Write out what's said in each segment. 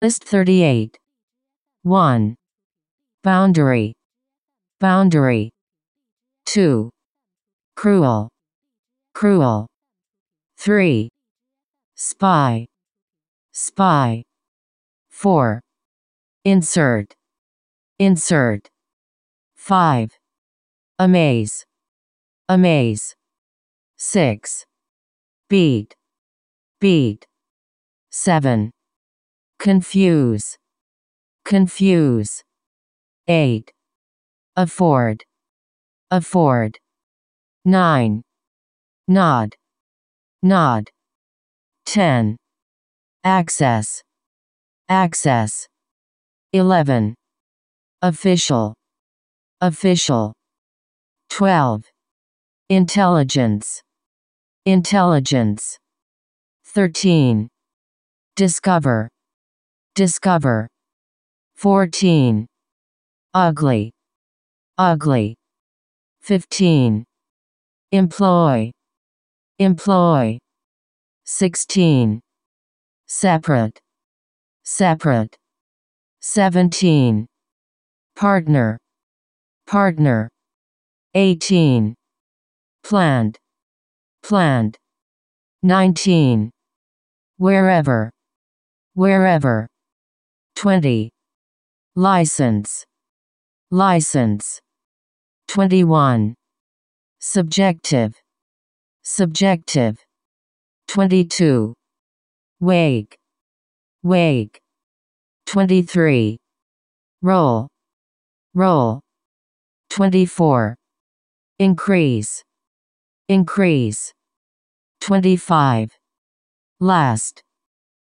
List 38. 1. Boundary. Boundary. 2. Cruel. Cruel. 3. Spy. Spy. 4. Insert. Insert. 5. Amaze. Amaze. 6. Beat. Beat. 7. Confuse. Confuse. 8. Afford. Afford. 9. Nod. Nod. 10. Access. Access. 11. Official. Official. 12. Intelligence. Intelligence. 13. Discover. Discover. 14. Ugly. Ugly. 15. Employ. Employ. 16. Separate. Separate. 17. Partner. Partner. 18. Planned. Planned. 19. Wherever. Wherever. 20. License. License. 21. Subjective. Subjective. 22. Wake. Wake. 23. Roll. Roll. 24. Increase. Increase. 25. Last.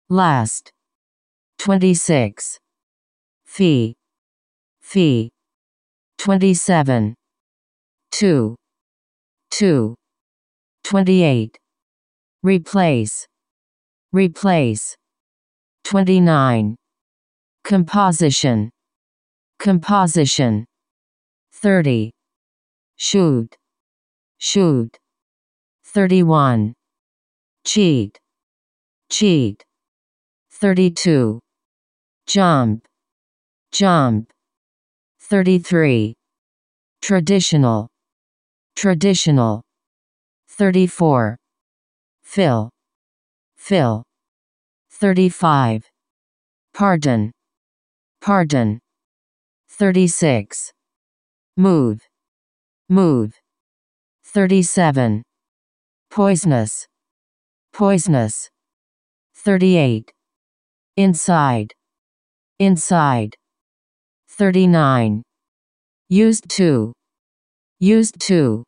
Last. 26. Fee. Fee. 27. 2. 2. 28. Replace. Replace. 29. Composition. Composition. 30. Shoot. Shoot. 31. Cheat. Cheat. 32. Jump. Jump. 33. Traditional. Traditional. 34. Fill. Fill. 35. Pardon. Pardon. 36. Move. Move. 37. Poisonous. Poisonous. 38. Inside. Inside. 39. Used to. Used to.